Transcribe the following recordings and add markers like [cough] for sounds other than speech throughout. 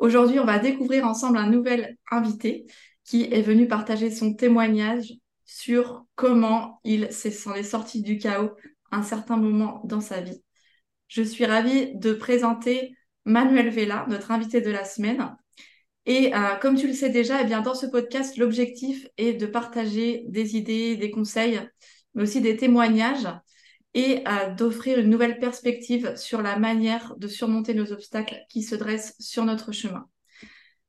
Aujourd'hui, on va découvrir ensemble un nouvel invité qui est venu partager son témoignage sur comment il s'en est sorti du chaos à un certain moment dans sa vie. Je suis ravie de présenter Manuel Vella, notre invité de la semaine. Et euh, comme tu le sais déjà, eh bien, dans ce podcast, l'objectif est de partager des idées, des conseils, mais aussi des témoignages et d'offrir une nouvelle perspective sur la manière de surmonter nos obstacles qui se dressent sur notre chemin.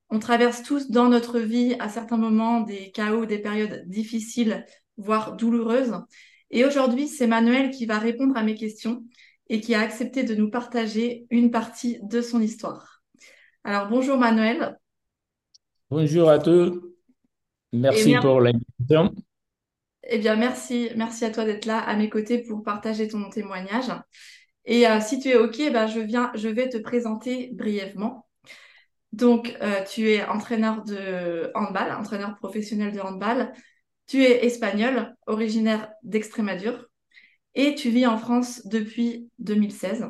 On traverse tous dans notre vie à certains moments des chaos, des périodes difficiles, voire douloureuses. Et aujourd'hui, c'est Manuel qui va répondre à mes questions et qui a accepté de nous partager une partie de son histoire. Alors bonjour Manuel. Bonjour à tous. Merci pour l'invitation. Eh bien, merci, merci à toi d'être là à mes côtés pour partager ton témoignage. Et euh, si tu es OK, ben, je, viens, je vais te présenter brièvement. Donc, euh, tu es entraîneur de handball, entraîneur professionnel de handball. Tu es espagnol, originaire d'Extrémadure, et tu vis en France depuis 2016.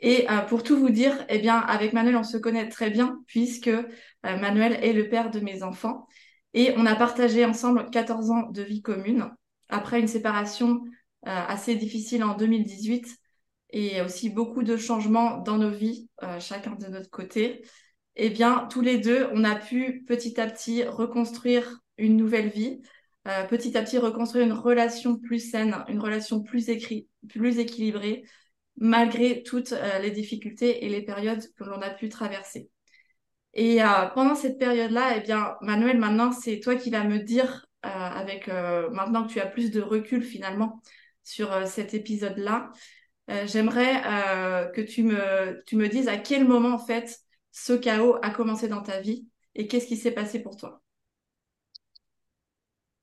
Et euh, pour tout vous dire, eh bien, avec Manuel, on se connaît très bien puisque Manuel est le père de mes enfants et on a partagé ensemble 14 ans de vie commune après une séparation euh, assez difficile en 2018 et aussi beaucoup de changements dans nos vies, euh, chacun de notre côté. Eh bien, tous les deux, on a pu petit à petit reconstruire une nouvelle vie, euh, petit à petit reconstruire une relation plus saine, une relation plus, plus équilibrée, malgré toutes les difficultés et les périodes que l'on a pu traverser. Et euh, pendant cette période-là, eh bien, Manuel, maintenant, c'est toi qui vas me dire, euh, avec euh, maintenant que tu as plus de recul finalement sur cet épisode-là, j'aimerais que tu me, tu me dises à quel moment, en fait, ce chaos a commencé dans ta vie et qu'est-ce qui s'est passé pour toi?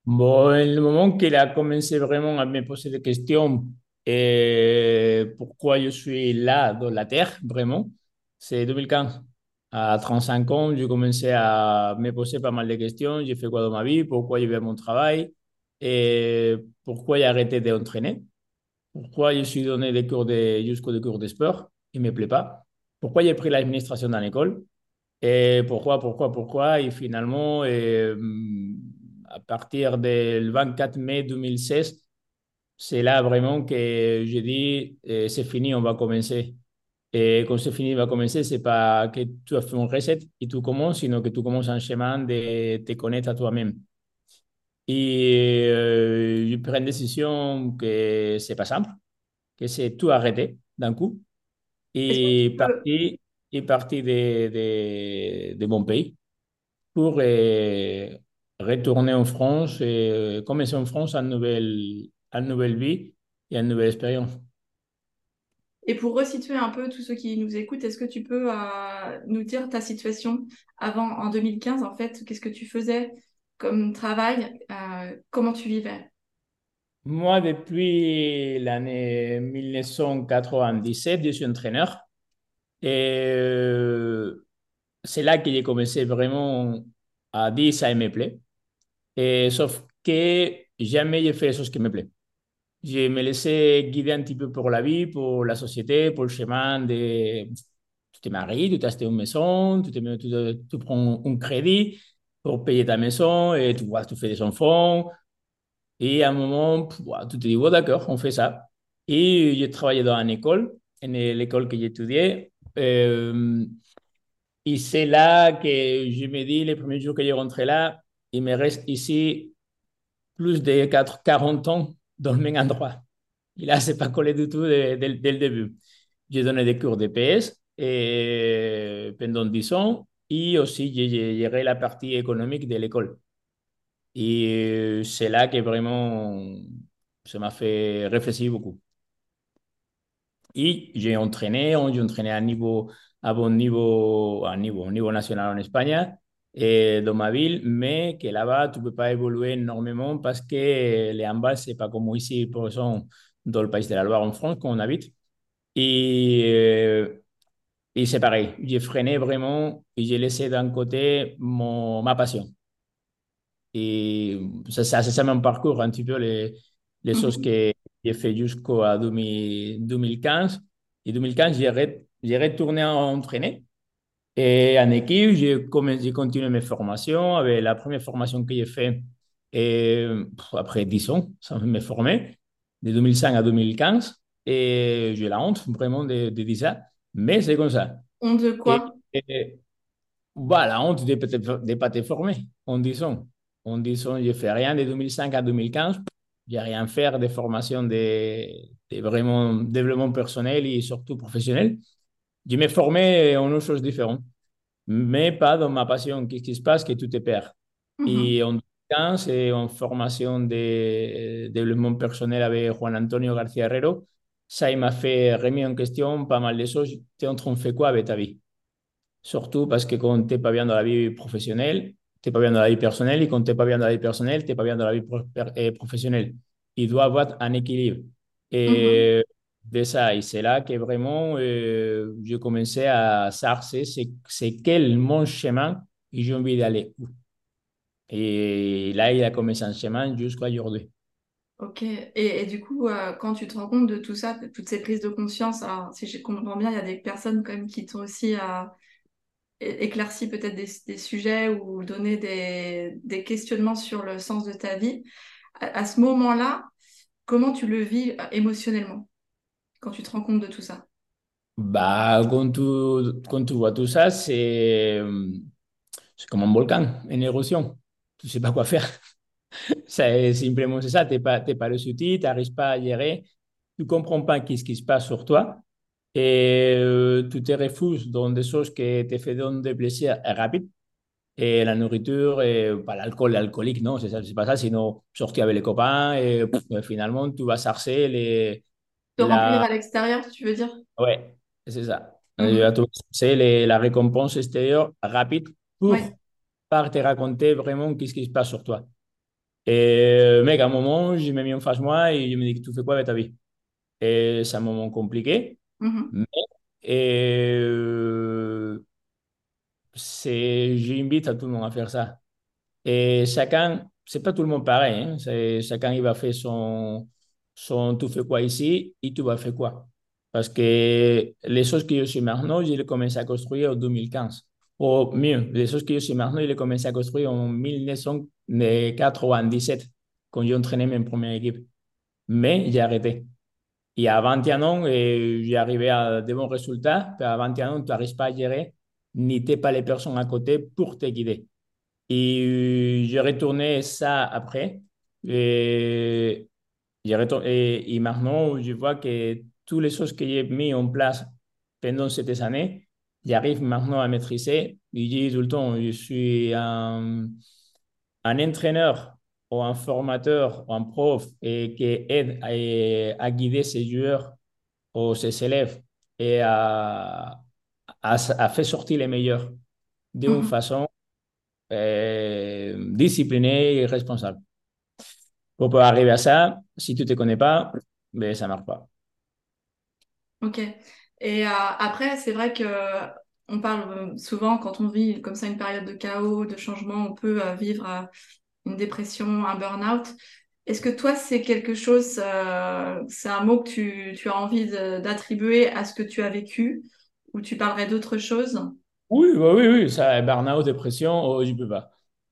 Bon, le moment qu'il a commencé vraiment à me poser des questions et pourquoi je suis là dans la Terre, vraiment, c'est 2015 à 35 ans, j'ai commencé à me poser pas mal de questions. J'ai fait quoi dans ma vie? Pourquoi j'ai vais à mon travail? Et pourquoi j'ai arrêté d'entraîner? Pourquoi je suis donné des cours de, jusqu'au des cours de sport? Il ne me plaît pas. Pourquoi j'ai pris l'administration dans l'école? Et pourquoi, pourquoi, pourquoi? Et finalement, et, à partir du 24 mai 2016, c'est là vraiment que j'ai dit, c'est fini, on va commencer. Et quand c'est fini, va commencer, c'est pas que tu as fait un reset et tu commences, sinon que tu commences un chemin de te connaître à toi-même. Et euh, je prends une décision que c'est pas simple, que c'est tout arrêter d'un coup et partir, et partir de, de, de, mon pays pour euh, retourner en France et commencer en France une nouvelle, une nouvelle vie et une nouvelle expérience. Et pour resituer un peu tous ceux qui nous écoutent, est-ce que tu peux euh, nous dire ta situation avant, en 2015, en fait? Qu'est-ce que tu faisais comme travail euh, Comment tu vivais? Moi, depuis l'année 1997, je suis entraîneur. Et euh, c'est là que j'ai commencé vraiment à dire ça me plaît. Et, sauf que jamais j'ai fait les choses qui me plaisent je me laissais guider un petit peu pour la vie, pour la société, pour le chemin de... Tu te maries, tu t'achètes une maison, tu, te, tu, prends un crédit pour payer ta maison et tu, vois, tu fais des enfants. Et à un moment, tu te dis, oh, d'accord, on fait ça. Et j'ai travaillé dans une école, l'école que j'ai étudiée. Euh, et c'est là que je me dis, les premiers jours que j'ai rentré là, il me reste ici plus de 4, 40 ans dans le même endroit. Et là, c'est pas collé du tout dès, le début. J'ai donné des cours de PS et pendant 10 ans et aussi j'ai géré la partie économique de l'école. Et c'est là que vraiment ça m'a fait réfléchir beaucoup. Et j'ai entraîné, j'ai entraîné à niveau à bon niveau, à niveau, niveau national en Espagne et dans ma ville, mais que là-bas, tu ne peux pas évoluer énormément parce que les handballs, ce n'est pas comme ici, par exemple, dans le pays de la Loire en France, où on habite. Et, et c'est pareil, j'ai freiné vraiment et j'ai laissé d'un côté mon, ma passion. Et ça, ça c'est ça mon parcours, un petit peu les, les choses que j'ai fait jusqu'à 2015. Et 2015, j'ai retourné à entraîner. Et en équipe, j'ai continué mes formations. Avec la première formation que j'ai faite, et après 10 ans, ça me formé, de 2005 à 2015. Et j'ai la honte vraiment de, de, dire ça, mais c'est comme ça. Honte de quoi? Et, bah, La honte de ne pas te former, en disant. En disant, je ne fais rien de 2005 à 2015, je n'ai rien fait de formation de, de, vraiment développement personnel et surtout professionnel. Je me formé en autre chose différente, mais pas dans ma passion. Qu'est-ce qui se passe? Que tout est perd. Mm -hmm. Et en 2015, c'est en formation de développement personnel avec Juan Antonio García Herrero ça, m'a fait remis en question pas mal de choses. Tu es en train de faire quoi avec ta vie? Surtout parce que quand tu n'es pas bien dans la vie professionnelle, tu n'es pas bien dans la vie personnelle, et quand tu n'es pas bien dans la vie personnelle, tu n'es pas bien dans la vie eh, professionnelle. Il doit avoir un équilibre. Et de ça, et c'est là que vraiment, euh, je commençais à sarcer c'est quel mon chemin et j'ai envie d'aller où. Et là, il a commencé un chemin jusqu'à aujourd'hui. Ok, et, du coup, euh, quand tu te rends compte de tout ça, toutes ces prises de conscience, alors si je comprends bien, il y a des personnes quand même qui t'ont aussi euh, éclairci peut-être des, sujets ou donné des, des, questionnements sur le sens de ta vie. À, à ce moment-là, comment tu le vis euh, émotionnellement? Quand tu te rends compte de tout ça? Bah, quand tu, quand tu vois tout ça, c'est comme un volcan, une éruption. Tu ne sais pas quoi faire. [laughs] C'est simplement ça, tu n'es pas, le soutien, tu n'arrives pas à gérer, tu ne comprends pas ce qui se passe sur toi et euh, tu te refuses dans des choses qui te font des plaisirs rapides. Et la nourriture, et pas l'alcool, l'alcoolique, non, c'est pas ça, sinon sortir avec les copains et finalement tu vas sarcer. Te la... remplir à l'extérieur, tu veux dire? Ouais, c'est ça. -hmm. C'est la récompense extérieure rapide pour Ouais. pas te raconter vraiment qu'est-ce qui se passe sur toi. Et mec, à un moment, je me mis en face moi et je me dis, tu fais quoi avec ta vie? Et c'est un moment compliqué, Mhm. mais et, euh, c'est, j'invite à tout le monde à faire ça. Et chacun, c'est pas tout le monde pareil, hein, c'est, chacun il va faire son, son tu fais quoi ici et tu vas faire quoi. Parce que les choses que je suis maintenant, je les commencé à construire en 2015. Ou mieux, les choses que je suis maintenant, je les commencé à construire en 1997, quand j'ai entraîné mes premières équipes. Mais j'ai arrêté. Et à 21 ans, et j'ai arrivé à de bons résultats. Mais à 21 ans, tu n'arrives pas à gérer, ni tu pas les personnes à côté pour te guider. Et j'ai retourné ça après. Et, retourné, et, et maintenant, je vois que toutes les choses que j'ai mis en place pendant ces années, j'arrive maintenant à maîtriser. Je dis tout le temps, je suis un, un entraîneur ou un formateur ou un prof et qui aide à, à guider ses joueurs ou ses élèves et à, à, à faire sortir les meilleurs d'une Mhm. façon euh, disciplinée et responsable. Pour pouvoir arriver à ça, si tu ne te connais pas, ben, ça ne marche pas. Ok. Et euh, après, c'est vrai que on parle euh, souvent quand on vit comme ça une période de chaos, de changement, on peut euh, vivre euh, une dépression, un burn-out. Est-ce que toi, c'est quelque chose, c'est un mot que tu, tu as envie d'attribuer à ce que tu as vécu, ou tu parlerais d'autre chose? Oui, bah oui, oui, ça, burn-out, dépression, oh, je peux pas.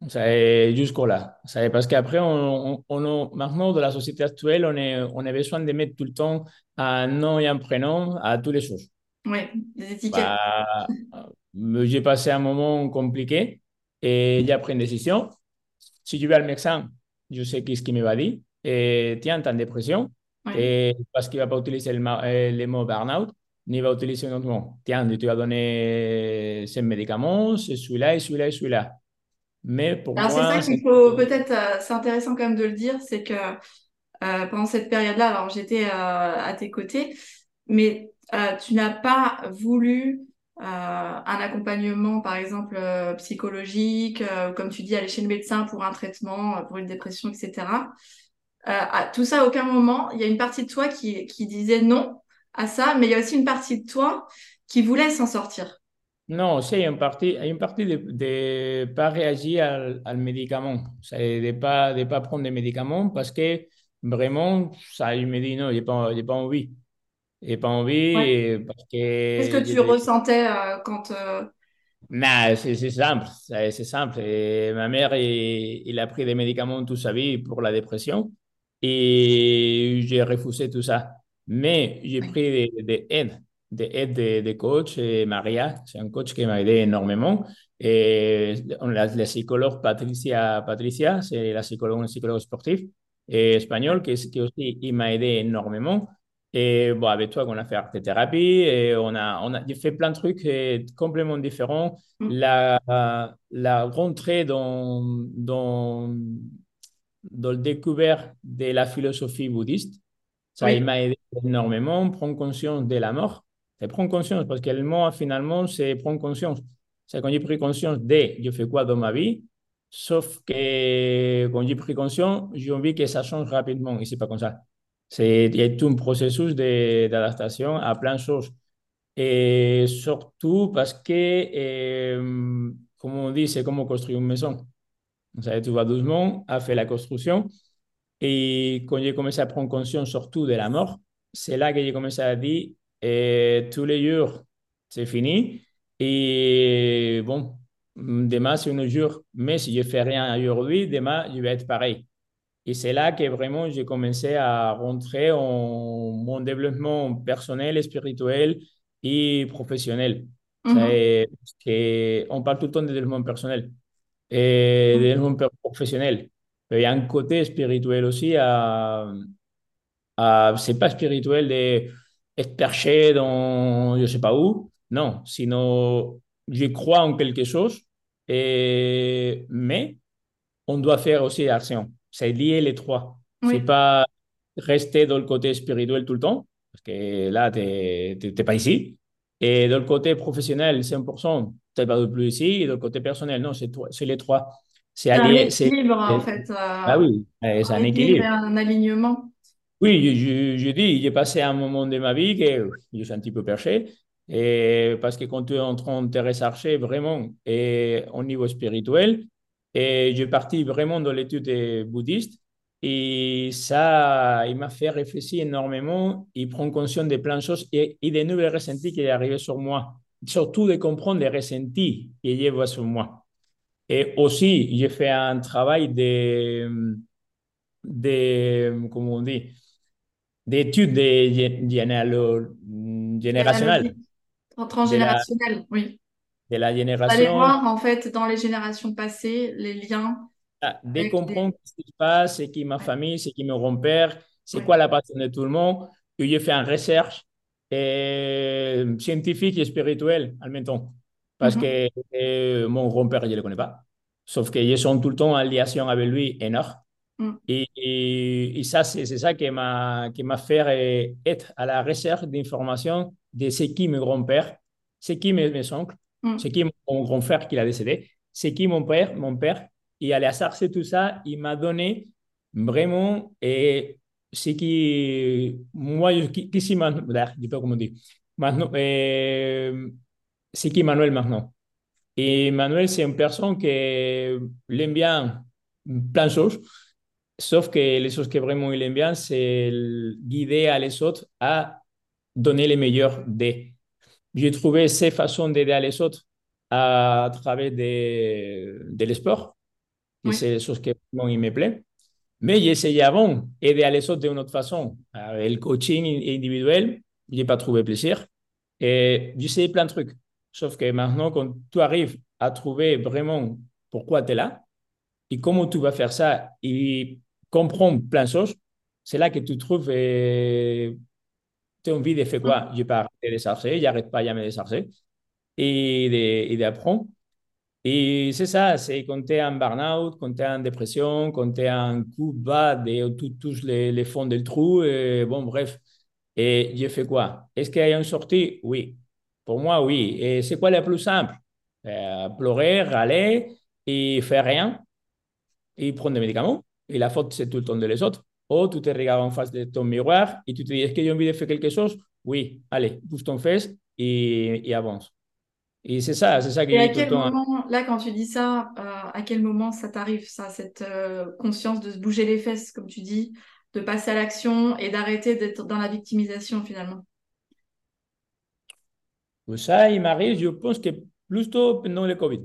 Ça est jusqu'au là. Ça est parce qu'après, on, on, on- maintenant, dans la société actuelle, on, est, on a besoin de mettre tout le temps un nom et un prénom à toutes les choses. Oui, des étiquettes. Bah, euh, j'ai passé un moment compliqué et j'ai pris une décision. Si je vais au médecin, je sais qu'est-ce qu'il me va dire. Et tiens, tu as une dépression. Oui. Et parce qu'il ne va pas utiliser le, euh, le mot burn-out, ni va utiliser un autre mot. Tiens, tu vas donner ces médicaments, c'est celui-là et celui-là et celui-là. Mais pour Alors c'est ça qu'il faut peut-être, euh, c'est intéressant quand même de le dire, c'est que euh, pendant cette période-là, alors j'étais euh, à tes côtés, mais tu n'as pas voulu un accompagnement, par exemple, psychologique, comme tu dis, aller chez le médecin pour un traitement, pour une dépression, etc. à tout ça, à aucun moment, il y a une partie de toi qui, qui disait non à ça, mais il y a aussi une partie de toi qui voulait s'en sortir. Non, c'est une partie, une partie de ne pas réagir al, médicament, de ne pas, de pas prendre des médicaments parce que vraiment, ça, il me dit non, je n'ai pas, pas envie. Je n'ai pas envie parce que... Qu'est-ce que tu ressentais euh, quand... Euh... Non, c'est simple, c'est simple. Et ma mère, il, a pris des médicaments toute sa vie pour la dépression et j'ai refusé tout ça. Mais j'ai pris des, des aides de aide de, de, coach. Et Maria, c'est un coach qui m'a aidé énormément. Et la, la psychologue Patricia, Patricia c'est la psychologue, une psychologue sportive et espagnole qui, qui aussi il m'a aidé énormément. Et bon, avec toi, on a fait art thérapie et on a, on a fait plein de trucs complètement différents. Mm. La, la rentrée dans, dans, dans le découvert de la philosophie bouddhiste, ça m'a aidé énormément. Prendre conscience de la mort c'est prendre conscience, parce que le mot, finalement, c'est prendre conscience. C'est quand j'ai pris conscience de je fais quoi dans ma vie, sauf que quand j'ai pris conscience, j'ai envie que ça change rapidement, et c'est pas comme ça. Il y a tout un processus d'adaptation à plein de choses. Et surtout parce que, euh, comme on dit, c'est comme construire une maison. Ça, tu vas doucement à faire la construction. Et quand j'ai commencé à prendre conscience surtout de la mort, c'est là que j'ai commencé à dire, et tous les jours, c'est fini. Et bon, demain, c'est un jour. Mais si je fais rien aujourd'hui, demain, je vais être pareil. Et c'est là que vraiment j'ai commencé à rentrer en mon développement personnel, spirituel et professionnel. Mhm. on parle tout le temps de développement personnel et de développement professionnel. Mais il y a un côté spirituel aussi. À, à c'est pas spirituel de être perché dans je sais pas où. Non, sinon, je crois en quelque chose, et, mais on doit faire aussi action. C'est lié les trois. Oui. C'est pas rester dans le côté spirituel tout le temps, parce que là, tu n'es pas ici. Et dans le côté professionnel, 100%, tu n'es pas plus ici. Et dans le côté personnel, non, c'est les trois. C'est un équilibre, en fait. ah oui, c'est un équilibre. Un alignement. Oui, je, je, dis, j'ai passé un moment de ma vie que je suis un petit peu perché. Et parce que quand tu es en train de te rechercher vraiment et au niveau spirituel, et j'ai parti vraiment dans l'étude bouddhiste, et ça, il m'a fait réfléchir énormément et prendre conscience de plein de choses et, et des nouvelles ressentis qui sont arrivés sur moi. Surtout de comprendre les ressentis qui y a sur moi. Et aussi, j'ai fait un travail de, de comment on dit, d'études générationnelles. Transgénérationnelles, oui. De la génération. Allez voir, en fait, dans les générations passées, les liens. Ah, de comprendre ce qui se passe, c'est qui ma famille, c'est qui mon grand-père, c'est quoi la passion de tout le monde. Et j'ai fait une recherche et, scientifique et spirituelle en même temps. Parce mhm. que euh, mon grand-père, je ne le connais pas. Sauf que je suis tout le temps en liaison avec lui énorme. Mm. Et, ça, c'est ça qui m'a fait être à la recherche d'informations de ce qui mon grand-père, ce qui mes, mes oncles, mm. ce qui mon grand-frère qui a décédé, ce qui mon père, mon père. Et à la chercher tout ça, il m'a donné vraiment et ce qui, moi, qui, qui je sais pas comment dire, maintenant, euh, c'est qui Manuel maintenant. Et Manuel, c'est une personne qui aime bien plein de choses. Sauf que les choses que vraiment il aime bien, c'est guider à les autres à donner les meilleurs des. J'ai trouvé ces façons d'aider à les autres à travers de, de l'esport. C'est des choses qui vraiment il me plaît. Mais j'ai essayé avant aider à les autres d'une autre façon. Avec le coaching individuel, je n'ai pas trouvé plaisir. Et j'ai essayé plein de trucs. Sauf que maintenant, quand tu arrives à trouver vraiment pourquoi tu es là et comment tu vas faire ça et comprends plein de choses, c'est là que tu trouves euh, tu as envie de faire quoi? Je pas arrêter de chercher, j'arrête pas jamais de chercher et d'apprendre. Et c'est ça, c'est quand tu es en burn-out, quand tu es en dépression, quand tu es en coup bas de tous les, les, fonds du trou, et bon, bref. Et je fais quoi? Est-ce qu'il y a une sortie? Oui. Pour moi, oui. Et c'est quoi le plus simple? Euh, pleurer, râler et faire rien et prendre des médicaments. Et la faute, c'est tout le temps de les autres. Ou tu te regardes en face de ton miroir et tu te dis, est-ce que j'ai envie de faire quelque chose? Oui, allez, bouge ton fesse et, et avance. Et c'est ça, c'est ça que Et à quel moment, là, quand tu dis ça, euh, à quel moment ça t'arrive, ça, cette euh, conscience de se bouger les fesses, comme tu dis, de passer à l'action et d'arrêter d'être dans la victimisation finalement? Ça, il m'arrive, je pense que plutôt pendant le Covid.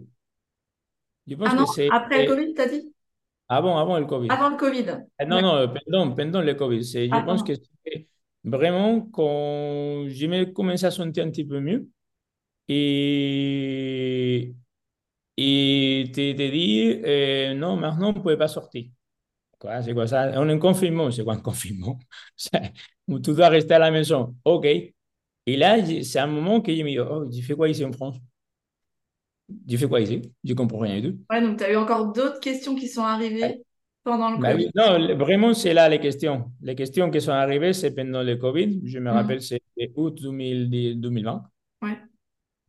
Je pense ah non, que après le Covid, t'as dit? Avant, avant le Covid. Avant le Covid. Ah, non, non, pendant, pendant le Covid. Je ah, pense que c'est vraiment quand j'ai commencé à sentir un petit peu mieux. Et, et te, te dit, euh, non, maintenant, on ne pouvait pas sortir. Quoi, c'est quoi ça? On est en confinement. C'est quoi un confinement? tu dois rester à la maison. OK. Et là, c'est un moment que je me dis, oh, j'ai fait quoi ici en France? J'ai fait quoi ici? Je comprends rien du tout. Ouais, donc tu as eu encore d'autres questions qui sont arrivées pendant le bah Covid? non, vraiment, c'est là les questions. Les questions qui sont arrivées, c'est pendant le Covid. Je me mhm. rappelle, c'est août 2020. Ouais.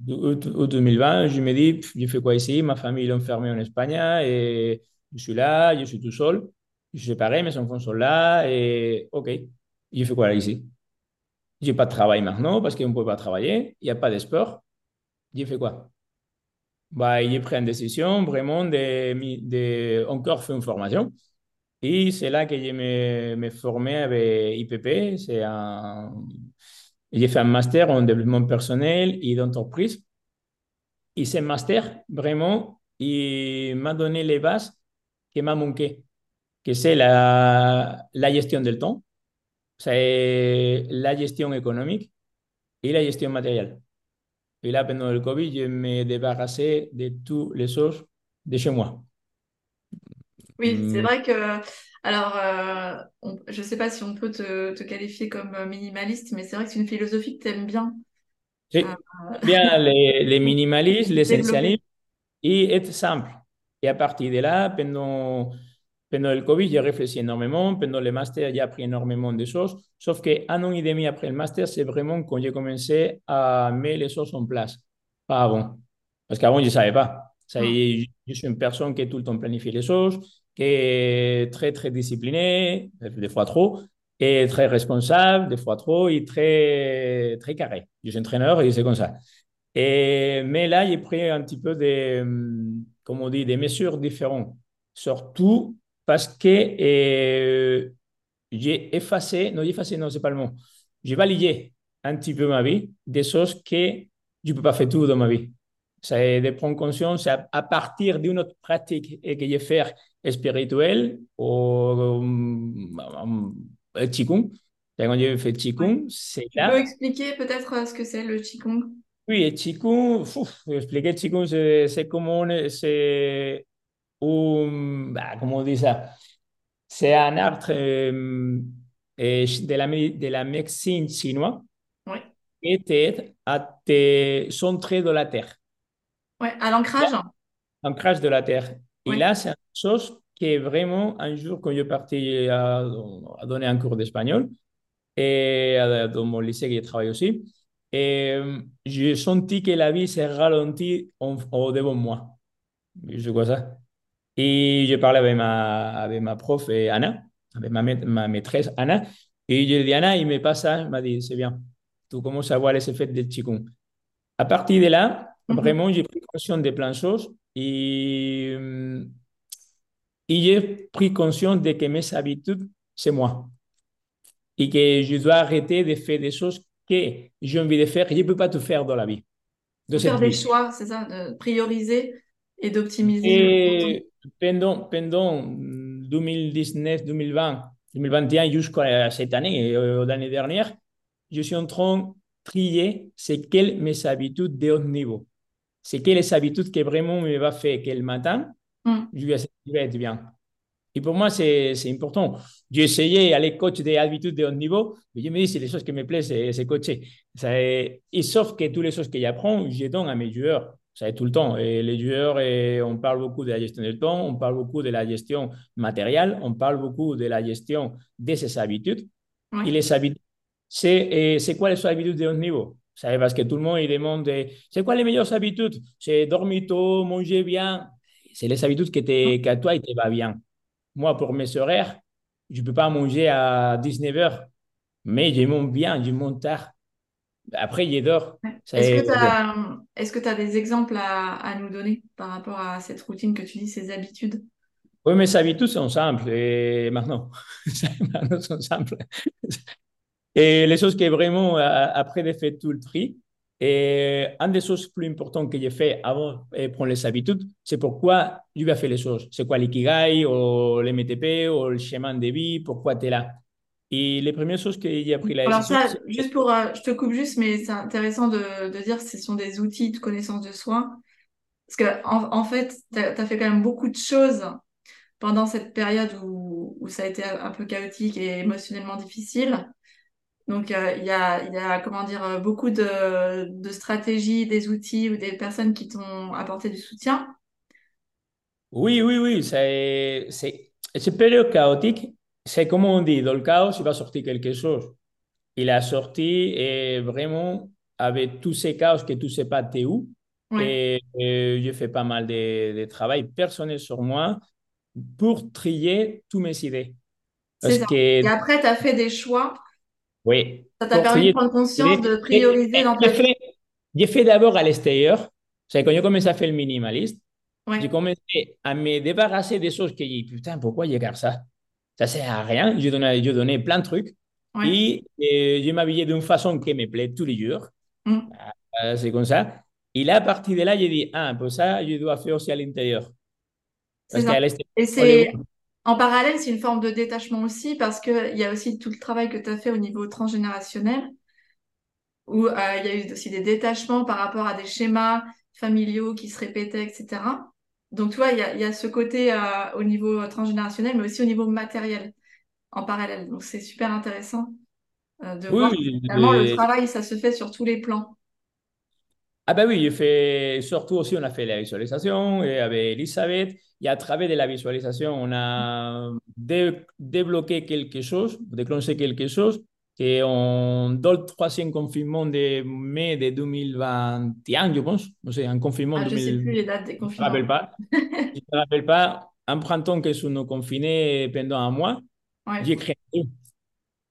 Août, 2020, je me dis, j'ai fait quoi ici? Ma famille est enfermée en Espagne et je suis là, je suis tout seul. Je suis séparé, mes enfants sont là et OK, j'ai fait quoi là ici? J'ai pas de travail maintenant parce qu'on ne peut pas travailler, il n'y a pas de sport. J'ai fait quoi? Bah, j'ai pris une décision vraiment de, de encore faire une formation. Et c'est là que j'ai me, me formé avec IPP. C'est un... J'ai fait un master en développement personnel et d'entreprise. Et ce master, vraiment, il m'a donné les bases qui m'a manqué, que c'est la, la gestion du temps, c'est la gestion économique et la gestion matérielle. Et là, pendant le Covid, je me débarrassé de toutes les choses de chez moi. Oui, c'est mm. vrai que. Alors, euh, je ne sais pas si on peut te, te, qualifier comme minimaliste, mais c'est vrai que c'est une philosophie que tu aimes bien. Oui, euh... bien [laughs] les, les minimalistes, l'essentialisme et être simple. Et à partir de là, pendant pendant le Covid, j'ai réfléchi énormément. Pendant le master, j'ai appris énormément de choses. Sauf qu'un an et demi après le master, c'est vraiment quand j'ai commencé à mettre les choses en place. Pas avant. Parce qu'avant, je ne savais pas. Ça, ah. je suis une personne qui tout le temps planifie les choses, qui est très, très disciplinée, des fois trop, et très responsable, des fois trop, et très, très carré. Je suis entraîneur et c'est comme ça. Et, mais là, j'ai pris un petit peu des, comme on dit, des mesures différentes. Surtout parce que euh, j'ai effacé, non, j'ai effacé, non, c'est pas le mot. J'ai validé un petit peu ma vie, des choses que je ne peux pas faire tout dans ma vie. C'est de prendre conscience à, partir d'une autre pratique et que j'ai fait spirituelle ou euh, Qigong. Quand j'ai fait Qigong, c'est là. Tu peux expliquer peut-être euh, ce que c'est le Qigong? Oui, le Qigong, expliquer Qigong, c'est comment c'est bah, comment on dit ça C'est un art euh, de, la, de la médecine chinoise oui. qui t'aide à te centrer dans la terre. Oui, à l'ancrage. L'ancrage de la terre. Et là, c'est une chose qui est vraiment, un jour, quand je partais à, à donner un cours d'espagnol, et dans mon lycée, j'ai travaillé aussi, et euh, j'ai senti que la vie s'est ralentie au devant de moi. Je vois ça. Et je parlais avec ma, avec ma prof Anna, avec ma, ma maîtresse Anna, et je lui ai dit, Anna, il me passe ça, elle m'a dit, c'est bien, tu commences à voir les effets del Qigong. À partir de là, vraiment, j'ai pris conscience de plein de choses et, et j'ai pris conscience de que mes habitudes, c'est moi. Et que je dois arrêter de faire des choses que j'ai envie de faire. Je ne peux pas tout faire dans la vie. De faire des choix, c'est ça, de prioriser et d'optimiser. Pendant, pendant 2019, 2020, 2021 jusqu'à cette année, euh, l'année dernière, je suis en train de trier c'est quelles mes habitudes de haut niveau. C'est quelles habitudes qui vraiment me va faire que le matin, mm. je, vais, être bien. Et pour moi, c'est important. J'ai essayé aller coach des habitudes de haut niveau, mais je me dis, c'est les choses qui me plaisent, c'est coacher. et sauf que toutes les choses que j'apprends, je donne à mes joueurs ça est tout le temps. Et les joueurs, et on parle beaucoup de la gestion du temps, on parle beaucoup de la gestion matérielle, on parle beaucoup de la gestion de ses habitudes. Et les habitudes, c'est quoi les habitudes de haut niveau? Ça, parce que tout le monde il demande c'est quoi les meilleures habitudes? C'est dormir tôt, manger bien. C'est les habitudes qui te, qu'à toi, il te va bien. Moi, pour mes horaires, je ne peux pas manger à 19h, mais je mange bien, je mange tard. Après, il dort. Est-ce que tu as, des exemples à, à, nous donner par rapport à cette routine que tu dis, ces habitudes? Oui, mes habitudes sont simples et maintenant, [laughs] maintenant sont simples. Et les choses qui vraiment, après de faire tout le tri, et une des choses plus importantes que j'ai fait avant de prendre les habitudes, c'est pourquoi je vais faire les choses. C'est quoi l'ikigai, ou l'MTP, ou le chemin de vie, pourquoi tu es là? Et les premières choses que j'ai appris là. Alors, ça, juste pour. Euh, je te coupe juste, mais c'est intéressant de, de, dire que ce sont des outils de connaissance de soi. Parce que, en, en fait, tu as, fait quand même beaucoup de choses pendant cette période où, où ça a été un peu chaotique et émotionnellement difficile. Donc, euh, il y, a, y a, comment dire, euh, beaucoup de, de stratégies, des outils ou des personnes qui t'ont apporté du soutien. Oui, oui, oui. C'est, c'est période chaotique c'est comme on dit, dans le chaos, il va sortir quelque chose. Il a sorti et vraiment, avec tous ces chaos que tu ne sais pas t'es où, et, j'ai fait pas mal de, de, travail personnel sur moi pour trier toutes mes idées. Parce que... Et après, tu as fait des choix. Oui. Ça t'a permis de prendre conscience, de prioriser dans ta vie. J'ai fait d'abord à l'extérieur. C'est quand j'ai commencé à faire le minimaliste, j'ai commencé à me débarrasser des choses que j'ai putain, pourquoi j'ai gardé ça? Ça sert à rien. Je donnais, je donnais plein de trucs. Et, je m'habillais d'une façon qui me plaît tous les jours. Mm. Euh, c'est comme ça. Et là, à partir de là, j'ai dit, ah, pour ça, je dois faire aussi à l'intérieur. Et c'est en parallèle, c'est une forme de détachement aussi, parce qu'il y a aussi tout le travail que tu as fait au niveau transgénérationnel, où euh, il y a eu aussi des détachements par rapport à des schémas familiaux qui se répétaient, etc. Donc, tu vois, il y a, ce côté euh, au niveau transgénérationnel, mais aussi au niveau matériel en parallèle. Donc, c'est super intéressant euh, de voir que finalement, le travail, ça se fait sur tous les plans. Ah ben oui, fait, surtout aussi, on a fait la visualisation et avec Elisabeth. Et à travers de la visualisation, on a débloqué quelque chose, déclenché quelque chose et on, dans le troisième confinement de mai de 2021, je pense, c'est un confinement ah, Je ne sais plus les dates des confinements. Je ne me rappelle pas. [laughs] je ne me rappelle pas. Un printemps que nous nous confinés pendant un mois, j'ai créé un livre.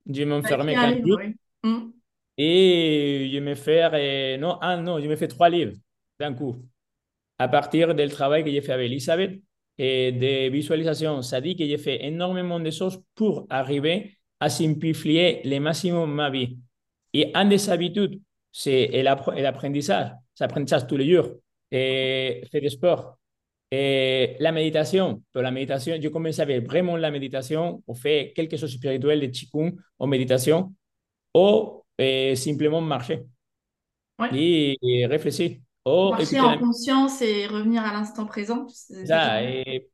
Je m'enfermais un livre. Oui. Hum. Et je me fais, non, ah non, je me fais trois livres d'un coup. À partir du travail que j'ai fait avec Elisabeth et des visualisations, ça dit que j'ai fait énormément de choses pour arriver à simplifier le maximum ma vie. Et une des habitudes, c'est l'apprentissage. C'est l'apprentissage tous les jours. Et faire du sport. Et la méditation. Pour la méditation, je commence avec vraiment la méditation. On fait quelque chose de spirituel, de Qigong, en méditation. Ou simplement marcher. Et, réfléchir. marcher en conscience et revenir à l'instant présent. Ça, et,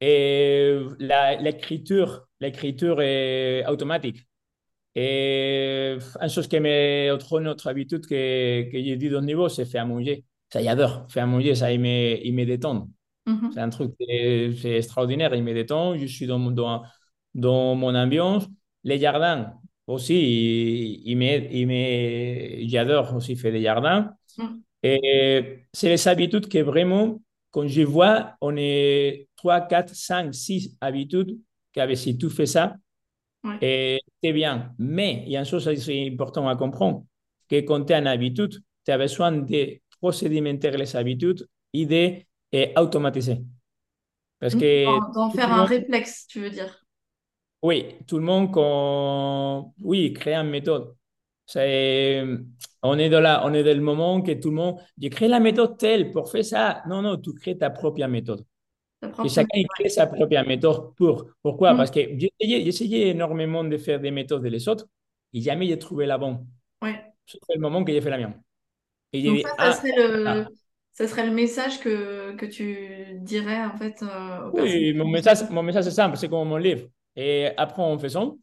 et l'écriture l'écriture est automatique. Et une chose qui m'est autre notre habitude que, que j'ai dit le niveau, c'est faire manger. Ça, j'adore. Faire manger, ça, il me, il me détend. Mm-hmm. C'est un truc, c'est extraordinaire. Il me détend. Je suis dans, dans, dans mon ambiance. Les jardins aussi, il, il j'adore aussi faire des jardins. Mm. Et c'est les habitudes que vraiment, quand je vois, on est 3, 4, 5, 6 habitudes si tu fais ça, c'est bien. Mais il y a une chose importante à comprendre, que quand tu as une habitude, tu as besoin de procédimenter les habitudes et d'automatiser. Parce que... D'en faire un réflexe, tu veux dire Oui, tout le monde, quand... oui, crée une méthode. C'est, on est dans la, on est dans le moment que tout le monde, j'ai créé la méthode telle pour faire ça. Non, non, tu crées ta propre méthode. Et chacun crée sa propre méthode pour. Pourquoi? Mm. Parce que essayé, énormément de faire des méthodes des autres et jamais j'ai trouvé la bonne. Ouais. C'est le moment que j'ai fait la mienne. Et Donc ça, ça, serait le, ah. ça, serait le, message que, que tu dirais en fait euh, Oui, mon message, mon message est simple, c'est comme mon livre. Et après, en faisant,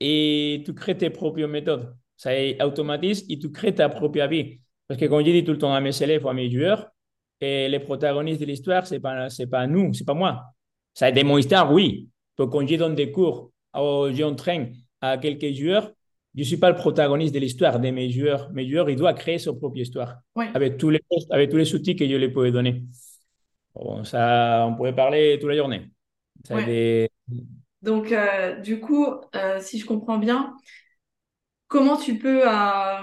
et tu crées tes propres méthodes. Ça automatise et tu crées ta propre vie. Parce que quand je dis tout le temps à mes élèves ou à mes joueurs, et les protagonistes de l'histoire, ce n'est pas, pas nous, ce n'est pas moi. Ça a été mon histoire, oui. Quand je donne des cours, ou j'entraîne à quelques joueurs, je ne suis pas le protagoniste de l'histoire de mes joueurs. Mes joueurs, ils doivent créer leur propre histoire avec, tous les, avec tous les outils que je les peux donner. Bon, ça, on pourrait parler toute la journée. Donc, euh, du coup, euh, si je comprends bien, comment tu peux, euh,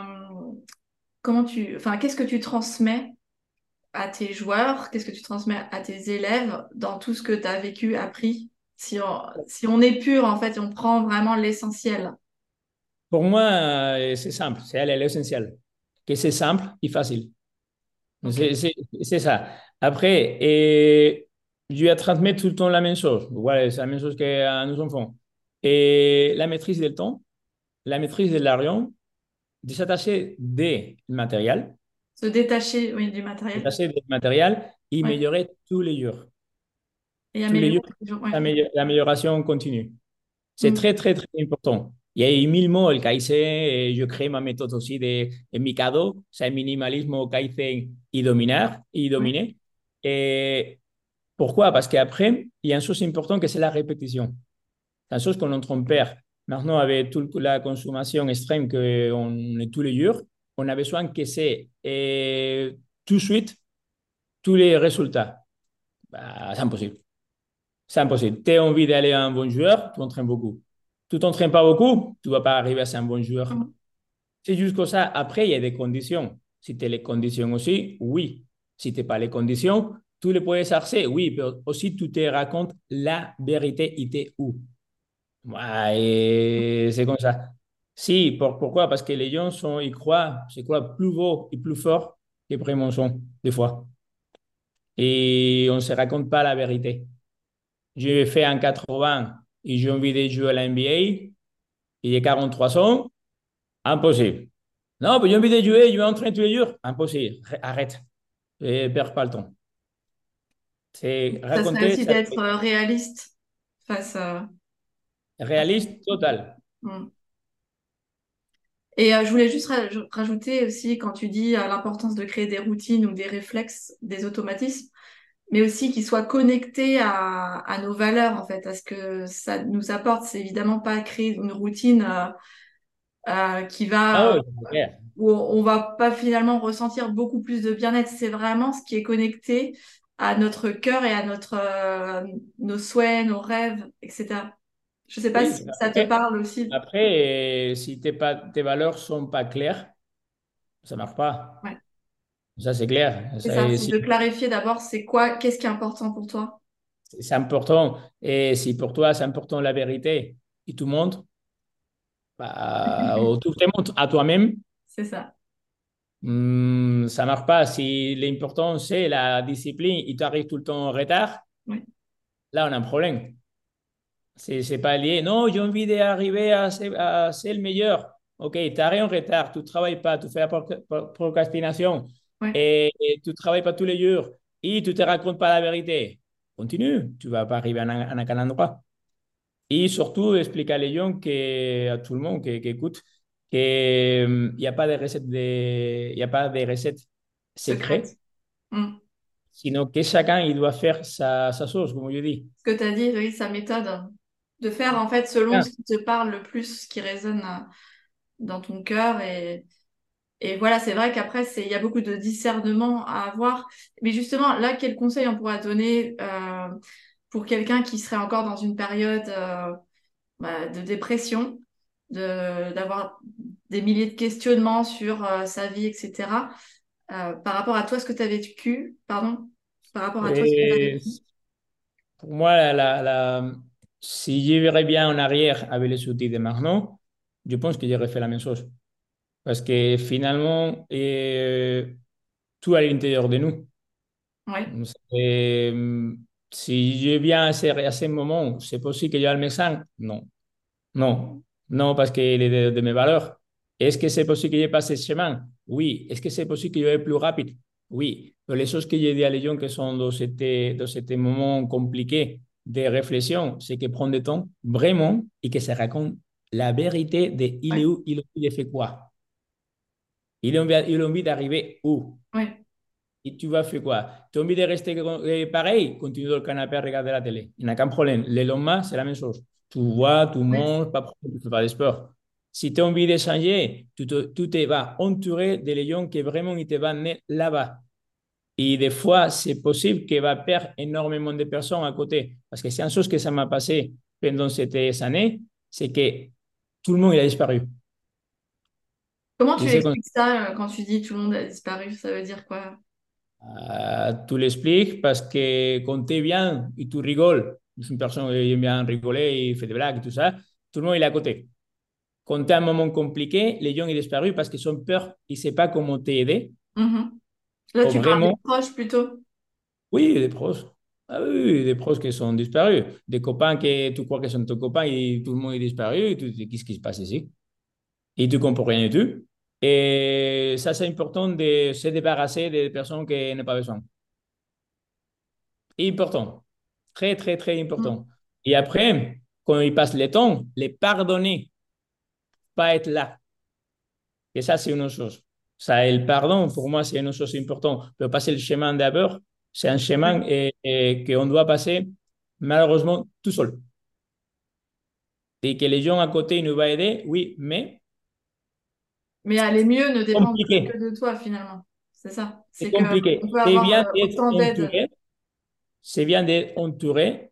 comment tu, enfin, qu'est-ce que tu transmets à tes joueurs, qu'est-ce que tu transmets à tes élèves dans tout ce que tu as vécu, appris si on, si on est pur, en fait, on prend vraiment l'essentiel? Pour moi, c'est simple, c'est l'essentiel. Que c'est simple et facile. C'est ça. Après, et je vais transmettre tout le temps la même chose. Voilà, c'est la même chose que nos enfants. Et la maîtrise du temps, la maîtrise de l'argent, de s'attacher des matériels. Se détacher oui, du matériel. Détacher du matériel et améliorer tous les jours. Et améliorer l'amélioration continue. C'est mm. très, très, très important. Il y a mille mots, el Kaizen, je crée ma méthode aussi de, de Mikado, c'est minimalisme, Kaizen y dominar, y dominer. Et pourquoi? Parce qu'après, il y a une chose importante que c'est la répétition. C'est une chose qu'on en perd. Maintenant, avec toute la consommation extrême qu'on est tous les jours, on a besoin que c'est tout de suite tous les résultats. Bah, c'est impossible. C'est impossible. Tu as envie d'aller à un bon joueur, tu entraînes beaucoup. Tu t'entraînes pas beaucoup, tu vas pas arriver à un bon joueur. Mm. C'est juste que ça. Après, il y a des conditions. Si tu as les conditions aussi, oui. Si tu n'as pas les conditions, tu les peux exercer, oui, mais aussi tu te racontes la vérité, il était où. Ouais, c'est comme ça. Si, pourquoi Parce que les gens sont, ils croient, c'est quoi, plus beau et plus fort que vraiment sont, des fois. Et on ne se raconte pas la vérité. J'ai fait un 80 et j'ai envie de jouer à la NBA. Il est 43 ans. Impossible. Non, mais j'ai envie de jouer, je vais entraîner tous les jours. Impossible. Arrête. Et perds pas le temps. C'est raconter. Ça aussi d'être réaliste face à. Réaliste total. Hmm. Et euh, je voulais juste rajouter aussi, quand tu dis euh, l'importance de créer des routines ou des réflexes, des automatismes, mais aussi qu'ils soient connectés à, à, nos valeurs, en fait, à ce que ça nous apporte. C'est évidemment pas créer une routine qui va. Ah où on va pas finalement ressentir beaucoup plus de bien-être. C'est vraiment ce qui est connecté à notre cœur et à notre, euh, nos souhaits, nos rêves, etc. Je ne sais pas si ça te parle aussi. Après, si tes, pas, tes valeurs ne sont pas claires, ça ne marche pas. Ouais. Ça, c'est clair. C'est ça, de clarifier d'abord, c'est quoi, qu'est-ce qui est important pour toi? C'est important. Et si pour toi, c'est important la vérité, et tout le monde, bah, [laughs] tout le monde à toi-même. C'est ça. Hmm, ça ne marche pas. Si l'important, c'est la discipline, il t'arrive tout le temps en retard, là, on a un problème. C'est n'est pas lié. Non, j'ai envie d'arriver à, à, ser le meilleur. Ok, tu arrives en retard, tu ne travailles pas, tu fais la procrastination et, tu ne travailles pas tous les jours et tu ne te racontes pas la vérité. Continue, tu ne vas pas arriver à, un, à endroit. Et surtout, expliquer à les gens, que, à tout le monde qui, qui écoute, qu'il n'y a pas de recette, de, y a pas de recette secrète, mm. sinon que chacun il doit faire sa, sa sauce, comme je dis. Ce que tu as dit, oui, sa méthode, de faire en fait selon ce qui te parle le plus, ce qui résonne euh, dans ton cœur. Et, et voilà, c'est vrai qu'après, il y a beaucoup de discernement à avoir. Mais justement, là, quel conseil on pourrait donner euh, pour quelqu'un qui serait encore dans une période euh, bah, de dépression d'avoir des milliers de questionnements sur euh, sa vie, etc. Par rapport à toi, ce que tu as vécu, pardon, par rapport à toi, ce que tu as vécu? Pour moi, la, la, si je verrais bien en arrière avec les outils de maintenant, je pense que j'aurais fait la même chose. Parce que finalement, et, tout à l'intérieur de nous. Ouais. si je viens à ce, à ce moment, c'est possible que j'aille le médecin Non. Non. Non, parce qu'il est de, mes valeurs. Est-ce que c'est possible que je passe ce chemin? Oui. Est-ce que c'est possible que je vais plus rapide? Oui. Mais les choses que j'ai dit à les gens qui sont dans ce dans cet moment compliqué de réflexion, c'est que prendre du temps vraiment et que ça raconte la vérité de il est où, il, il fait quoi. Il a envie, envie d'arriver où Oui. Et tu vas faire quoi? Tu as envie de rester eh, pareil? Continue dans le canapé à regarder la télé. Il n'y a aucun problème. Le lendemain, c'est la même chose tu vois, tu manges, pas, tu fais pas de sport. si tu as envie de changer, tu te, tu te vas entourer de gens qui vraiment ils te vont là-bas. Et des fois, c'est possible qu'il va perdre énormément de personnes à côté. Parce que c'est une chose que ça m'a passé pendant ces années, c'est que tout le monde il a disparu. Comment tu expliques ça quand tu dis tout le monde a disparu? Ça veut dire quoi? Euh, Tu l'expliques parce que quand tu es bien et tu rigoles, je suis une personne qui aime bien rigoler et fait des blagues, tout ça, tout le monde est à côté. Quand tu as un moment compliqué, les gens ont disparu parce qu'ils ont peur, ils ne savent pas comment t'aider. Mm Là, tu parles des proches plutôt Oui, des proches. Ah oui, des proches qui sont disparus. Des copains que tu crois que sont tes copains et tout le monde est disparu. Et tu te dis, qu'est-ce qui se passe ici? Et tu ne comprends rien du tout. Et ça, c'est important de se débarrasser des personnes qui n'ont pas besoin. Important. Très, très, très important. Mm. Et après, quand ils passent le temps, les pardonner, pas être là. Et ça, c'est une autre chose. Ça, le pardon, pour moi, c'est une chose importante. peut passer le chemin d'abord, c'est un chemin et, qu'on doit passer, malheureusement, tout seul. Et que les gens à côté nous vont aider, oui, mais. Mais aller mieux ne dépend que de toi, finalement. C'est ça. C'est compliqué. C'est bien euh, d'être entouré. C'est bien d'être entouré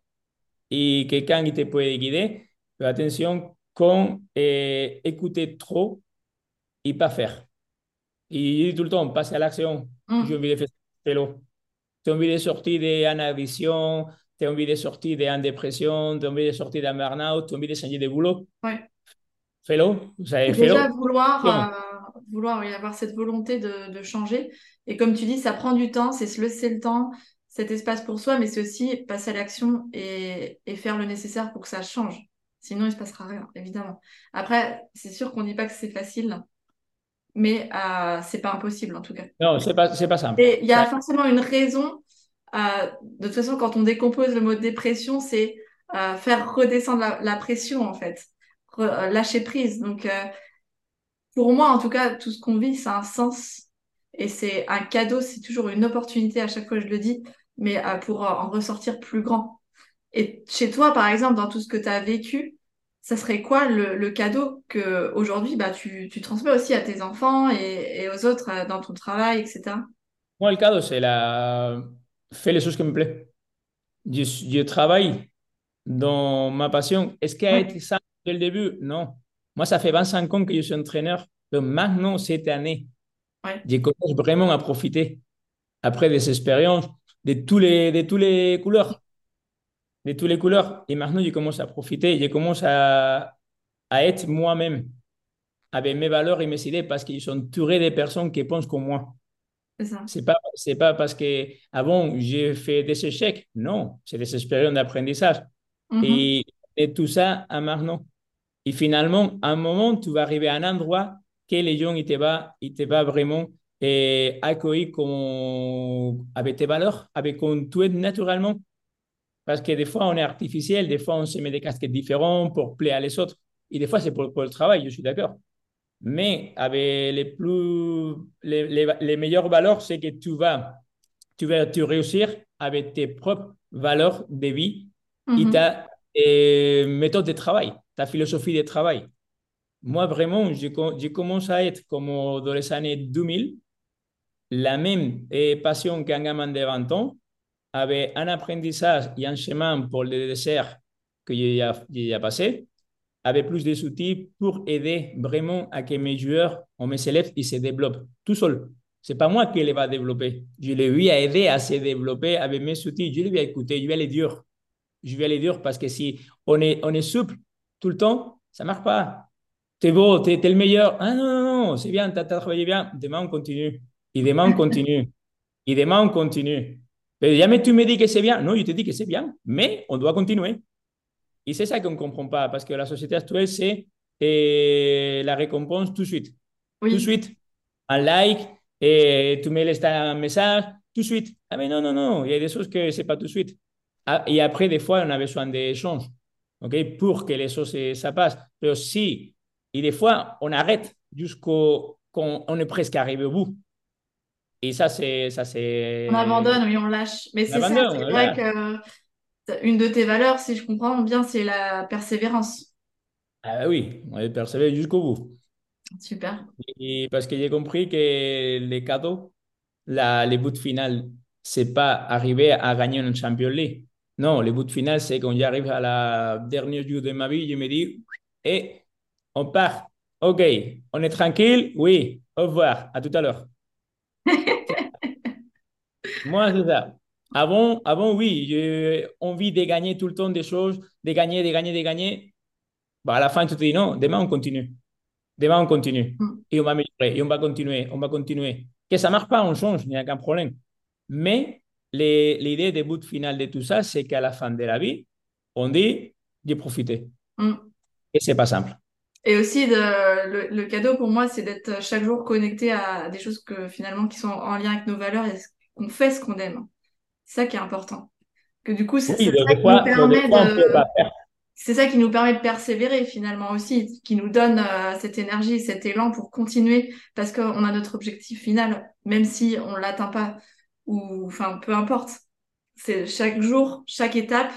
et quelqu'un qui te peut guider. Mais attention, quand eh, écouter trop et pas faire. Et tout le temps, passer à l'action. Mm. J'ai envie de faire vélo. Tu as envie de sortir d'anavision, tu as envie de sortir d'une dépression, tu as envie de sortir d'un burn-out, tu as envie de changer de boulot. Ouais. Fais-le. Déjà, vouloir, euh, vouloir y avoir cette volonté de, de, changer. Et comme tu dis, ça prend du temps, c'est se laisser le temps, cet espace pour soi, mais c'est aussi passer à l'action et, et, faire le nécessaire pour que ça change. Sinon, il ne se passera rien, évidemment. Après, c'est sûr qu'on ne dit pas que c'est facile mais euh, c'est pas impossible en tout cas. Non, c'est pas, pas simple. Et il y a forcément une raison. Euh, de toute façon, quand on décompose le mot dépression, c'est euh, faire redescendre la, pression en fait, lâcher prise. Donc, pour moi, en tout cas, tout ce qu'on vit, ça a un sens et c'est un cadeau, c'est toujours une opportunité à chaque fois, je le dis, mais pour en ressortir plus grand. Et chez toi, par exemple, dans tout ce que tu as vécu, ça serait quoi le, cadeau que aujourd'hui bah, tu, tu, transmets aussi à tes enfants et, aux autres euh, dans ton travail, etc. Moi, le cadeau, c'est la... fais les choses qui me plaisent. Je, je travaille dans ma passion. Est-ce qu'elle a été ça dès le début? Non. Moi, ça fait 25 ans que je suis entraîneur. Donc maintenant, cette année, ouais. je commence vraiment à profiter après des expériences de tous les, de tous les couleurs de toutes les couleurs. Et maintenant, je commence à profiter, je commence à, à être moi-même, avec mes valeurs et mes idées, parce qu'ils sont entourés des personnes qui pensent comme moi. C'est pas, c'est pas parce que avant j'ai fait des échecs. Non, c'est des expériences d'apprentissage. Mm-hmm. et, tout ça à maintenant. Et finalement, à un moment, tu vas arriver à un endroit que les gens ils te vont, ils te vont vraiment et accueillir comme, avec tes valeurs, avec comme tu es naturellement. Parce que des fois, on est artificiel, des fois, on se met des casquettes différents pour plaire à les autres. Et des fois, c'est pour, le travail, je suis d'accord. Mais avec les, plus, les, les, meilleures valeurs, c'est que tu vas, tu vas tu réussir avec tes propres valeurs de vie et mhm. ta méthode de travail, ta philosophie de travail. Moi, vraiment, je, commence à être comme dans les années 2000, la même passion qu'un gamin de 20 ans, avait un apprentissage et un chemin pour le dessert que j'ai a passé, avait plus de outils pour aider vraiment à que mes joueurs ou mes élèves ils se développent tout seul. C'est pas moi qui les va développer. Je les lui à aider à se développer avec mes outils. Je les vais écouter, je vais les dire. Je vais les dire parce que si on est, on est souple tout le temps, ça marche pas. T'es beau, t'es es le meilleur. Ah non, non, non, c'est bien, t'as as travaillé bien. Demain, on continue. Et demain, on continue. Et demain, on continue. Mais jamais tu me dis que c'est bien. Non, je te dis que c'est bien, mais on doit continuer. Et c'est ça qu'on ne comprend pas, parce que la société actuelle, c'est eh, la récompense tout de suite. Tout de suite. Un like, et tu mets un message, tout de suite. Ah, mais non, non, non, il y a des choses que ce n'est pas tout de suite. Ah, et après, des fois, on a besoin d'échanges ok, pour que les choses ça passe. Mais si, et des fois, on arrête jusqu'au quand on est presque arrivé au bout. Et ça, c'est. Ça, c'est... On abandonne, oui, on lâche. Mais c'est ça, c'est vrai que une de tes valeurs, si je comprends bien, c'est la persévérance. Ah oui, on est persévérer jusqu'au bout. Super. Et parce que j'ai compris que les cadeaux, la, les bouts finales, c'est pas arriver à gagner un Champions League. Non, les bouts finales, c'est quand j'arrive à la dernière jour de ma vie, je me dis, et on part. OK, on est tranquille? Oui, au revoir, à tout à l'heure. Moi, c'est ça. Avant, avant, oui, j'ai envie de gagner tout le temps des choses, de gagner, de gagner, de gagner. Bah, à la fin, tu te dis non, demain on continue. Demain on continue. Mm. Et on va améliorer, et on va continuer, on va continuer. Que ça ne marche pas, on change, il n'y a aucun problème. Mais l'idée des bouts final de tout ça, c'est qu'à la fin de la vie, on dit j'ai profité. Mm. Et c'est pas simple. Et aussi, de, le, le cadeau pour moi, c'est d'être chaque jour connecté à des choses que finalement qui sont en lien avec nos valeurs et qu'on fait ce qu'on aime. C'est ça qui est important. Que du coup, c'est Oui, ça qui nous permet de quoi on c'est ça qui nous permet de persévérer finalement aussi, qui nous donne euh, cette énergie, cet élan pour continuer parce qu'on a notre objectif final, même si on l'atteint pas ou enfin peu importe. C'est chaque jour, chaque étape,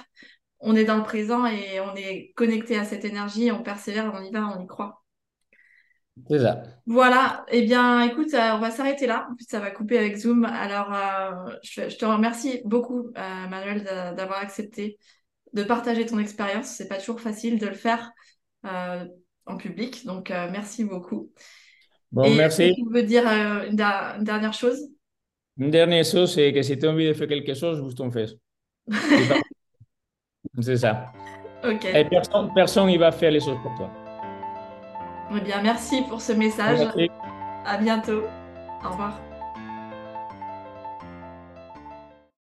on est dans le présent et on est connecté à cette énergie, on persévère, on y va, on y croit. C'est ça. Voilà, eh bien écoute, euh, on va s'arrêter là. En plus, ça va couper avec Zoom. Alors, euh, je, je te remercie beaucoup, euh, Manuel, d'avoir accepté de partager ton expérience. C'est pas toujours facile de le faire euh, en public, donc merci beaucoup. Bon, Et merci. tu veux dire une, da- une dernière chose? Une dernière chose, c'est que si tu as envie de faire quelque chose, bouge ton fesse. C'est ça. Ok. Et personne, il va faire les choses pour toi. Eh bien, merci pour ce message. Merci. À bientôt. Au revoir.